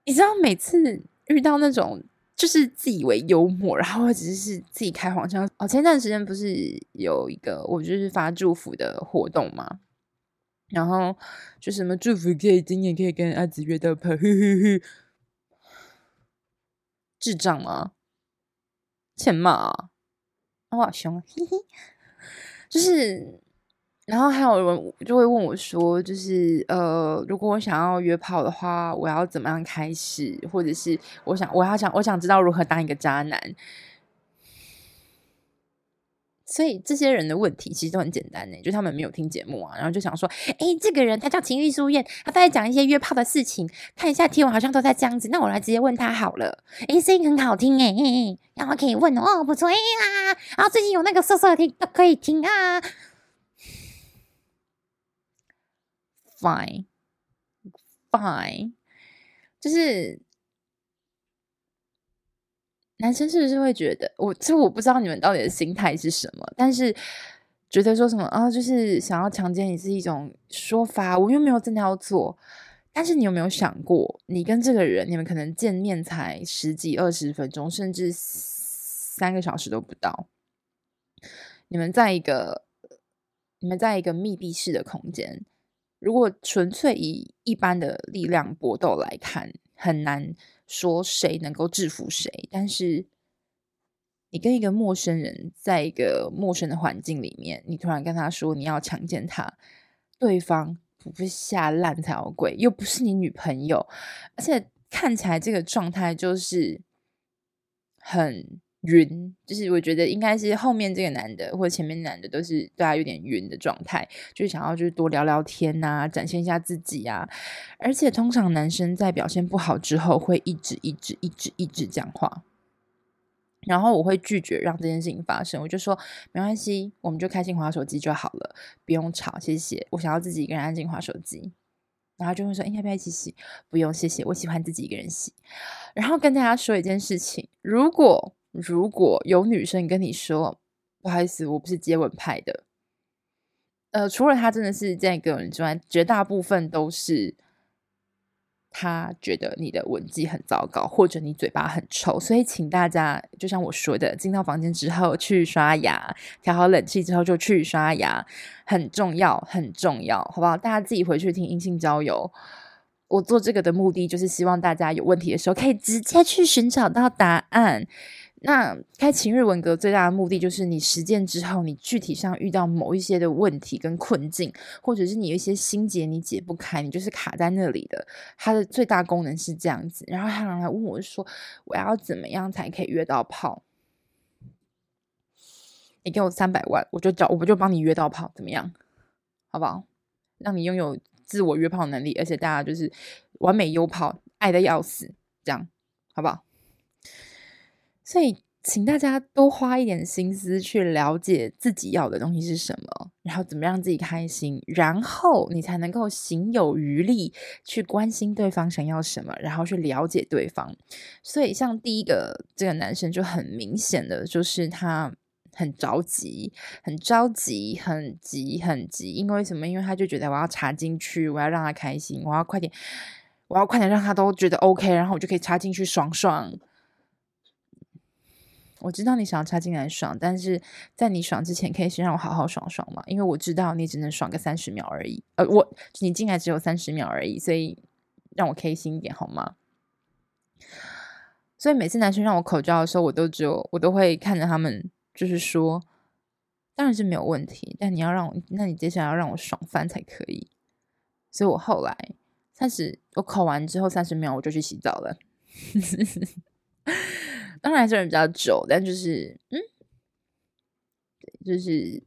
A: 你知道，每次遇到那种。就是自以为幽默，然后只是自己开黄腔。哦，前段时间不是有一个我就是发祝福的活动嘛，然后就什么祝福可以今年可以跟阿紫约到炮，呵呵呵，智障吗？欠骂啊！我好凶，嘿嘿，就是。然后还有人就会问我说：“就是呃，如果我想要约炮的话，我要怎么样开始？或者是我想，我要想，我想知道如何当一个渣男。”所以这些人的问题其实都很简单呢，就他们没有听节目啊，然后就想说：“哎，这个人他叫情欲书院，他在讲一些约炮的事情，看一下贴文好像都在这样子，那我来直接问他好了。”哎，声音很好听哎，然后可以问哦，不错啊，然后最近有那个色色的都可以听啊。Fine, fine，就是男生是不是会觉得我？其实我不知道你们到底的心态是什么，但是觉得说什么啊，就是想要强奸你是一种说法，我又没有真的要做。但是你有没有想过，你跟这个人，你们可能见面才十几二十分钟，甚至三个小时都不到，你们在一个你们在一个密闭式的空间。如果纯粹以一般的力量搏斗来看，很难说谁能够制服谁。但是，你跟一个陌生人在一个陌生的环境里面，你突然跟他说你要强奸他，对方不是吓烂才有鬼，又不是你女朋友，而且看起来这个状态就是很。晕，就是我觉得应该是后面这个男的或者前面男的都是对他有点晕的状态，就是想要就是多聊聊天啊，展现一下自己啊。而且通常男生在表现不好之后会一直一直一直一直讲话，然后我会拒绝让这件事情发生，我就说没关系，我们就开心滑手机就好了，不用吵，谢谢。我想要自己一个人安静滑手机，然后就会说，哎，要不要一起洗？不用，谢谢，我喜欢自己一个人洗。然后跟大家说一件事情，如果如果有女生跟你说不好意思，我不是接吻派的，呃，除了他真的是这样一个人之外，绝大部分都是他觉得你的吻技很糟糕，或者你嘴巴很臭，所以请大家就像我说的，进到房间之后去刷牙，调好冷气之后就去刷牙，很重要，很重要，好不好？大家自己回去听阴性交友。我做这个的目的就是希望大家有问题的时候可以直接去寻找到答案。那开情欲文格最大的目的就是，你实践之后，你具体上遇到某一些的问题跟困境，或者是你有一些心结你解不开，你就是卡在那里的。它的最大功能是这样子。然后他来问我说：“我要怎么样才可以约到炮？你给我三百万，我就找，我不就帮你约到炮，怎么样？好不好？让你拥有自我约炮能力，而且大家就是完美优炮，爱的要死，这样好不好？”所以，请大家多花一点心思去了解自己要的东西是什么，然后怎么让自己开心，然后你才能够行有余力去关心对方想要什么，然后去了解对方。所以，像第一个这个男生就很明显的就是他很着急，很着急，很急，很急。因为什么？因为他就觉得我要插进去，我要让他开心，我要快点，我要快点让他都觉得 OK，然后我就可以插进去爽爽。我知道你想要插进来爽，但是在你爽之前，可以先让我好好爽爽嘛？因为我知道你只能爽个三十秒而已。呃，我你进来只有三十秒而已，所以让我开心一点好吗？所以每次男生让我口交的时候，我都只有我都会看着他们，就是说，当然是没有问题，但你要让我，那你接下来要让我爽翻才可以。所以我后来三十，我口完之后三十秒我就去洗澡了。当然这人比较久，但就是嗯，对，就是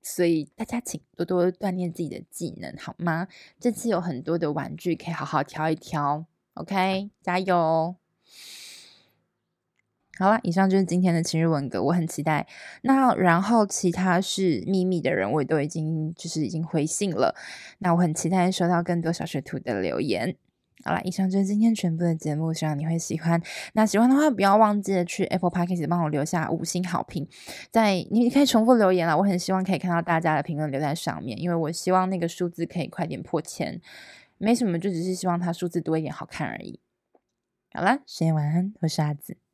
A: 所以大家请多多锻炼自己的技能，好吗？这次有很多的玩具可以好好挑一挑，OK，加油！好了，以上就是今天的情欲文格，我很期待。那然后其他是秘密的人，我也都已经就是已经回信了。那我很期待收到更多小学徒的留言。好了，以上就是今天全部的节目，希望你会喜欢。那喜欢的话，不要忘记去 Apple Podcast 帮我留下五星好评。在你可以重复留言了，我很希望可以看到大家的评论留在上面，因为我希望那个数字可以快点破千。没什么，就只是希望它数字多一点，好看而已。好了，深夜晚安，我是阿紫。